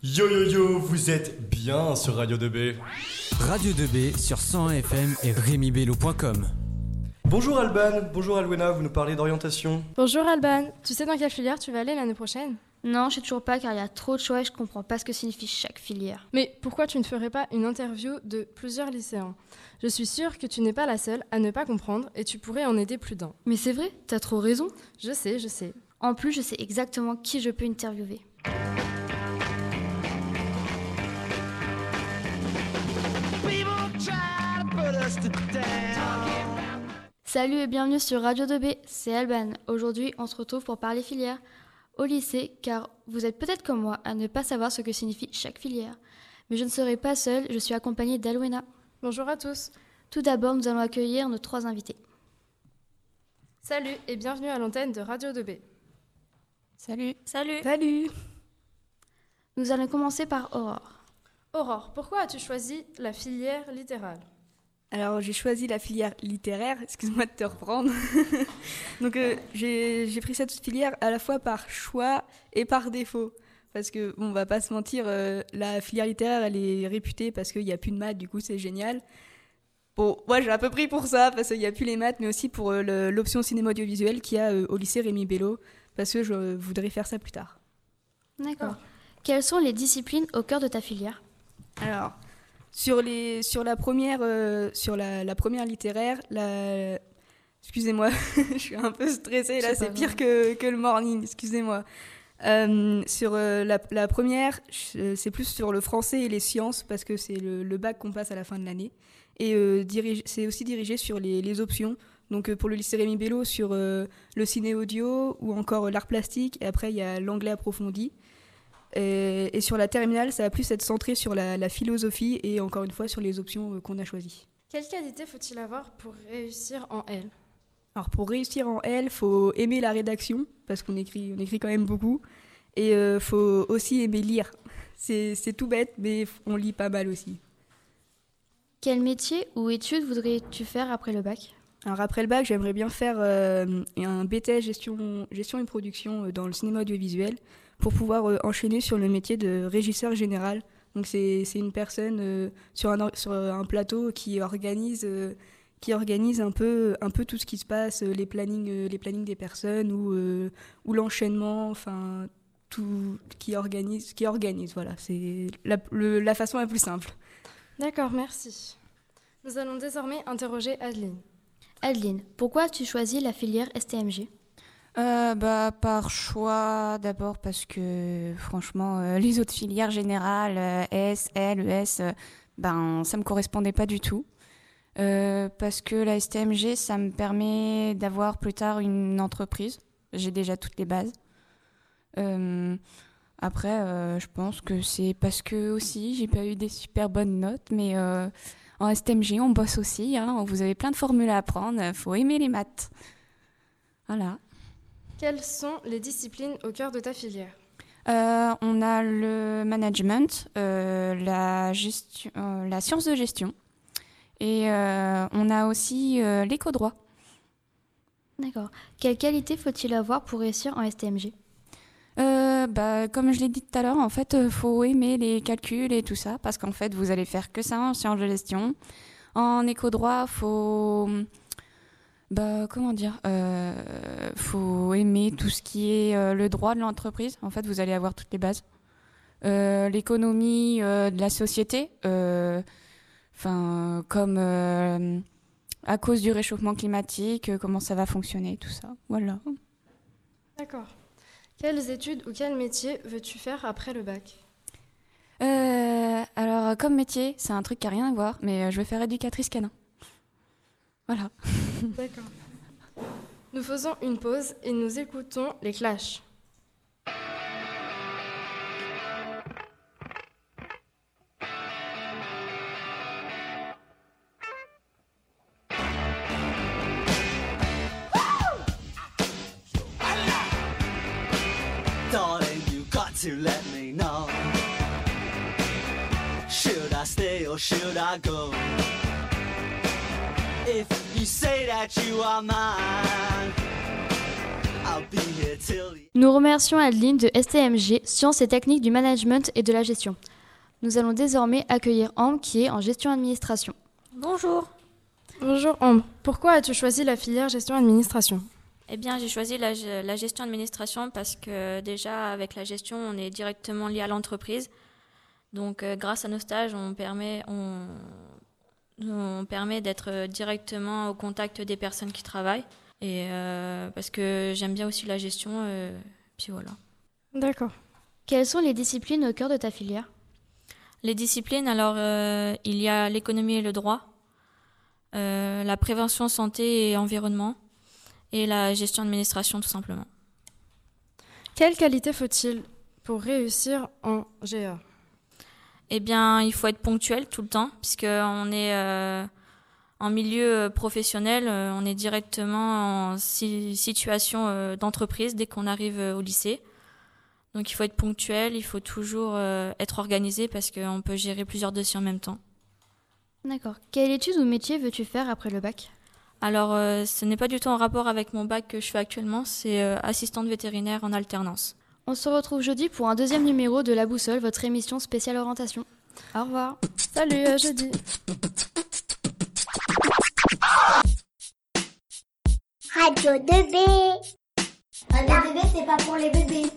Yo yo yo, vous êtes bien sur Radio 2B. Radio 2B sur 101 FM et RémiBello.com. Bonjour Alban, bonjour Alwena, vous nous parlez d'orientation. Bonjour Alban, tu sais dans quelle filière tu vas aller l'année prochaine? Non, je sais toujours pas car il y a trop de choix et je comprends pas ce que signifie chaque filière. Mais pourquoi tu ne ferais pas une interview de plusieurs lycéens? Je suis sûre que tu n'es pas la seule à ne pas comprendre et tu pourrais en aider plus d'un. Mais c'est vrai, t'as trop raison. Je sais, je sais. En plus, je sais exactement qui je peux interviewer. Salut et bienvenue sur Radio 2B, c'est Alban. Aujourd'hui, on se retrouve pour parler filière au lycée, car vous êtes peut-être comme moi à ne pas savoir ce que signifie chaque filière. Mais je ne serai pas seule, je suis accompagnée d'Alwena. Bonjour à tous. Tout d'abord, nous allons accueillir nos trois invités. Salut et bienvenue à l'antenne de Radio 2B. Salut. Salut. Salut. Nous allons commencer par Aurore. Aurore, pourquoi as-tu choisi la filière littérale? Alors j'ai choisi la filière littéraire, excuse-moi de te reprendre. Donc euh, j'ai pris cette filière à la fois par choix et par défaut. Parce que, bon, on va pas se mentir, euh, la filière littéraire, elle est réputée parce qu'il n'y a plus de maths, du coup c'est génial. Bon, moi j'ai un peu pris pour ça, parce qu'il n'y a plus les maths, mais aussi pour euh, l'option cinéma audiovisuel qu'il y a au lycée Rémi Bello, parce que je voudrais faire ça plus tard. D'accord. Quelles sont les disciplines au cœur de ta filière? Alors, sur, les, sur, la, première, euh, sur la, première littéraire, la... excusez-moi, je suis un peu stressée là, c'est pire que, que, le morning, excusez-moi. Euh, sur euh, la, la, première, c'est plus sur le français et les sciences parce que c'est le, le, bac qu'on passe à la fin de l'année. Et c'est aussi dirigé sur les, les options. Donc pour le lycée Rémi Bello, sur le ciné audio ou encore l'art plastique. Et après, il y a l'anglais approfondi. Et, sur la terminale, ça va plus être centré sur la, philosophie et encore une fois sur les options euh, qu'on a choisies. Quelle qualité faut-il avoir pour réussir en L Alors pour réussir en L, faut aimer la rédaction parce qu'on écrit, on écrit quand même beaucoup, et euh, faut aussi aimer lire. C'est tout bête, mais on lit pas mal aussi. Quel métier ou études voudrais-tu faire après le bac? Alors après le bac, j'aimerais bien faire euh, un BTS gestion, gestion et production dans le cinéma audiovisuel pour pouvoir euh, enchaîner sur le métier de régisseur général. Donc c'est une personne euh, sur, un, sur un plateau qui organise, euh, qui organise un, peu, un peu tout ce qui se passe, les plannings, les plannings des personnes ou, ou l'enchaînement, enfin tout qui organise, qui organise. Voilà, c'est la, la façon la plus simple. D'accord, merci. Nous allons désormais interroger Adeline. Adeline, pourquoi as-tu choisi la filière STMG euh, bah, Par choix, d'abord parce que franchement, euh, les autres filières générales, euh, S, L, ES, ben, ça me correspondait pas du tout. parce que la STMG, ça me permet d'avoir plus tard une entreprise. J'ai déjà toutes les bases. après, je pense que c'est parce que aussi, j'ai pas eu des super bonnes notes, mais en STMG, on bosse aussi. Hein, vous avez plein de formules à apprendre. Faut aimer les maths. Voilà. Quelles sont les disciplines au cœur de ta filière? Euh, On a le management, euh, la, gestion, euh, la science de gestion et on a aussi l'éco-droit. D'accord. Quelle qualité faut-il avoir pour réussir en STMG bah, comme je l'ai dit tout à l'heure, en fait, il faut aimer les calculs et tout ça, parce qu'en fait, vous allez faire que ça en sciences de gestion. En éco-droit, faut bah, comment dire euh, Faut aimer tout ce qui est euh, le droit de l'entreprise. En fait, vous allez avoir toutes les bases. Euh, l'économie euh, de la société, enfin, comme à cause du réchauffement climatique, comment ça va fonctionner, tout ça. Voilà. D'accord. Quelles études ou quel métier veux-tu faire après le bac? Alors, comme métier, c'est un truc qui n'a rien à voir, mais je vais faire éducatrice canin. Voilà. D'accord. Nous faisons une pause et nous écoutons les Clash. Darling, you got to let me know. Should I stay or should I go? If you say that you are mine, I'll be here till the Nous remercions Adeline de STMG, Sciences et Techniques du Management et de la Gestion. Nous allons désormais accueillir Ambre qui est en gestion administration. Bonjour. Bonjour Ambre, pourquoi as-tu choisi la filière gestion-administration Eh bien, j'ai choisi la gestion administration parce que déjà, avec la gestion, on est directement lié à l'entreprise. Donc, euh, grâce à nos stages, on permet, on, on permet d'être directement au contact des personnes qui travaillent. Et euh, parce que j'aime bien aussi la gestion. euh, puis voilà. D'accord. Quelles sont les disciplines au cœur de ta filière? Les disciplines, alors, euh, il y a l'économie et le droit, euh, la prévention santé et environnement, et la gestion administration, tout simplement. Quelle qualité faut-il pour réussir en GA Eh bien, il faut être ponctuel tout le temps, puisque on est euh, en milieu euh, professionnel, euh, on est directement en si- situation euh, d'entreprise dès qu'on arrive au lycée. Donc, il faut être ponctuel, il faut toujours être organisé parce qu'on peut gérer plusieurs dossiers en même temps. D'accord. Quelle étude ou métier veux-tu faire après le bac? Alors, ce n'est pas du tout en rapport avec mon bac que je fais actuellement, c'est assistante vétérinaire en alternance. On se retrouve jeudi pour un deuxième numéro de La Boussole, votre émission spéciale orientation. Au revoir. Salut, à jeudi. Radio 2B. Radio 2B, c'est pas pour les bébés.